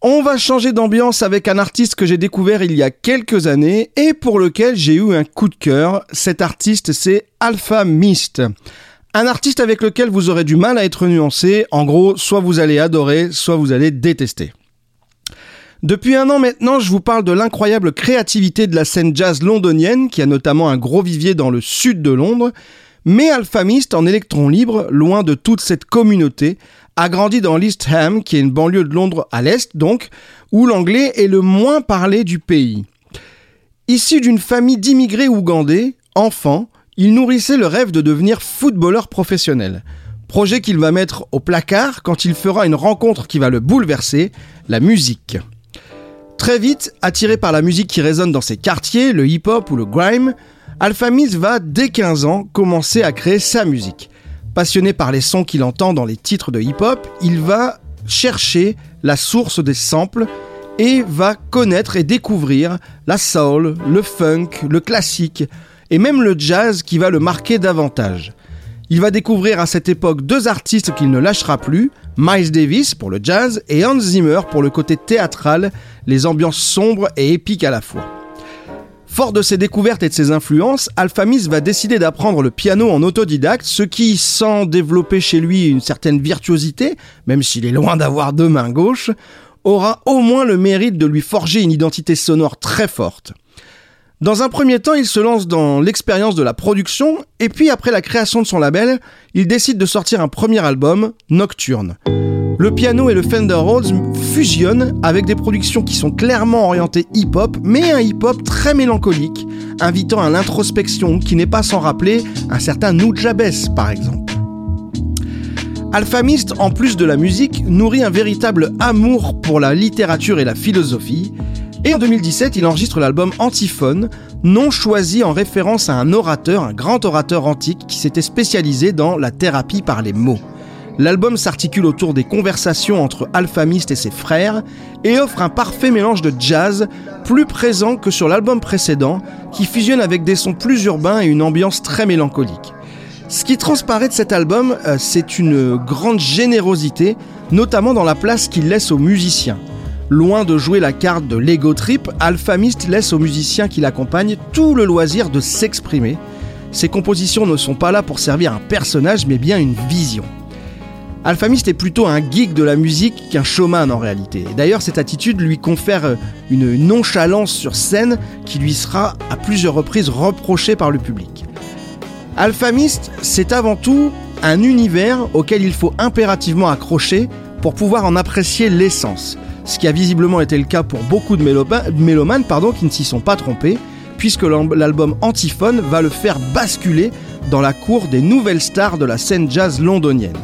On va changer d'ambiance avec un artiste que j'ai découvert il y a quelques années et pour lequel j'ai eu un coup de cœur. Cet artiste, c'est Alpha Mist. Un artiste avec lequel vous aurez du mal à être nuancé. En gros, soit vous allez adorer, soit vous allez détester. Depuis un an maintenant, je vous parle de l'incroyable créativité de la scène jazz londonienne, qui a notamment un gros vivier dans le sud de Londres. Mais Alpha Mist, en électron libre, loin de toute cette communauté, a grandi dans l'East Ham, qui est une banlieue de Londres à l'est donc, où l'anglais est le moins parlé du pays. Issu d'une famille d'immigrés ougandais, enfant, il nourrissait le rêve de devenir footballeur professionnel. Projet qu'il va mettre au placard quand il fera une rencontre qui va le bouleverser, la musique. Très vite, attiré par la musique qui résonne dans ses quartiers, le hip-hop ou le grime, Alphamis va, dès 15 ans, commencer à créer sa musique. Passionné par les sons qu'il entend dans les titres de hip-hop, il va chercher la source des samples et va connaître et découvrir la soul, le funk, le classique et même le jazz qui va le marquer davantage. Il va découvrir à cette époque deux artistes qu'il ne lâchera plus, Miles Davis pour le jazz et Hans Zimmer pour le côté théâtral, les ambiances sombres et épiques à la fois. Fort de ses découvertes et de ses influences, Alphamis va décider d'apprendre le piano en autodidacte, ce qui, sans développer chez lui une certaine virtuosité, même s'il est loin d'avoir deux mains gauches, aura au moins le mérite de lui forger une identité sonore très forte. Dans un premier temps, il se lance dans l'expérience de la production, et puis après la création de son label, il décide de sortir un premier album, Nocturne le piano et le Fender Rhodes fusionnent avec des productions qui sont clairement orientées hip-hop, mais un hip-hop très mélancolique, invitant à l'introspection qui n'est pas sans rappeler un certain Nujabes par exemple. Alphamist, en plus de la musique, nourrit un véritable amour pour la littérature et la philosophie, et en 2017, il enregistre l'album Antiphone, nom choisi en référence à un orateur, un grand orateur antique qui s'était spécialisé dans la thérapie par les mots. L'album s'articule autour des conversations entre Alphamist et ses frères et offre un parfait mélange de jazz, plus présent que sur l'album précédent, qui fusionne avec des sons plus urbains et une ambiance très mélancolique. Ce qui transparaît de cet album, euh, c'est une grande générosité, notamment dans la place qu'il laisse aux musiciens. Loin de jouer la carte de l'ego trip, Alphamist laisse aux musiciens qui l'accompagnent tout le loisir de s'exprimer. Ses compositions ne sont pas là pour servir un personnage, mais bien une vision. Alphamist est plutôt un geek de la musique qu'un showman en réalité. D'ailleurs, cette attitude lui confère euh, une nonchalance sur scène qui lui sera à plusieurs reprises reprochée par le public. Alphamist, c'est avant tout un univers auquel il faut impérativement accrocher pour pouvoir en apprécier l'essence. Ce qui a visiblement été le cas pour beaucoup de mélomanes pardon, qui ne s'y sont pas trompés, puisque l'album Antiphone va le faire basculer dans la cour des nouvelles stars de la scène jazz londonienne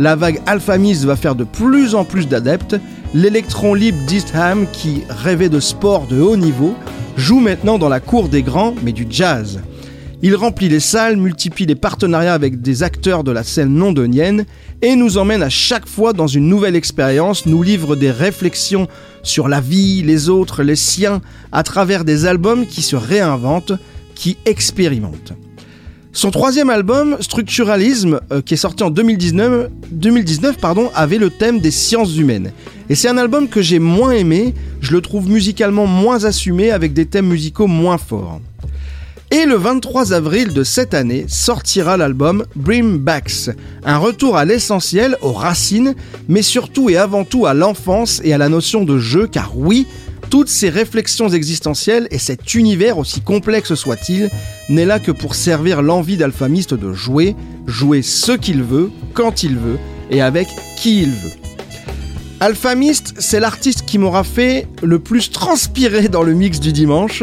la vague Alphamis va faire de plus en plus d'adeptes. L'électron libre d'Eastham, qui rêvait de sport de haut niveau, joue maintenant dans la cour des grands, mais du jazz. Il remplit les salles, multiplie les partenariats avec des acteurs de la scène londonienne et nous emmène à chaque fois dans une nouvelle expérience, nous livre des réflexions sur la vie, les autres, les siens, à travers des albums qui se réinventent, qui expérimentent. Son troisième album, Structuralisme, euh, qui est sorti en 2019, 2019 pardon, avait le thème des sciences humaines. Et c'est un album que j'ai moins aimé, je le trouve musicalement moins assumé avec des thèmes musicaux moins forts. Et le 23 avril de cette année sortira l'album Bring Backs, un retour à l'essentiel, aux racines, mais surtout et avant tout à l'enfance et à la notion de jeu, car oui, toutes ces réflexions existentielles et cet univers, aussi complexe soit-il, n'est là que pour servir l'envie d'Alphamiste de jouer, jouer ce qu'il veut, quand il veut, et avec qui il veut. Alphamiste, c'est l'artiste qui m'aura fait le plus transpirer dans le mix du dimanche.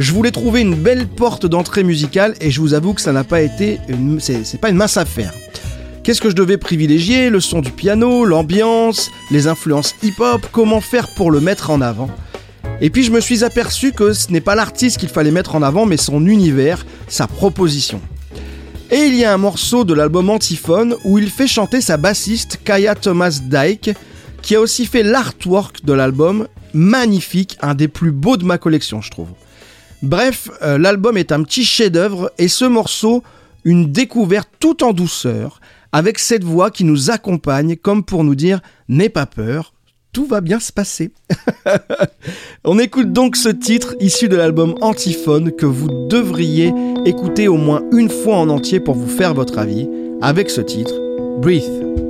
Je voulais trouver une belle porte d'entrée musicale et je vous avoue que ça n'a pas été c'est pas une mince affaire. Qu'est-ce que je devais privilégier? Le son du piano, l'ambiance, les influences hip-hop, comment faire pour le mettre en avant? Et puis je me suis aperçu que ce n'est pas l'artiste qu'il fallait mettre en avant, mais son univers, sa proposition. Et il y a un morceau de l'album Antiphone où il fait chanter sa bassiste Kaya Thomas Dyke, qui a aussi fait l'artwork de l'album, magnifique, un des plus beaux de ma collection, je trouve. Bref, euh, l'album est un petit chef-d'œuvre et ce morceau, une découverte tout en douceur, avec cette voix qui nous accompagne comme pour nous dire N'aie pas peur, tout va bien se passer. On écoute donc ce titre issu de l'album Antiphone que vous devriez écouter au moins une fois en entier pour vous faire votre avis avec ce titre, Breathe.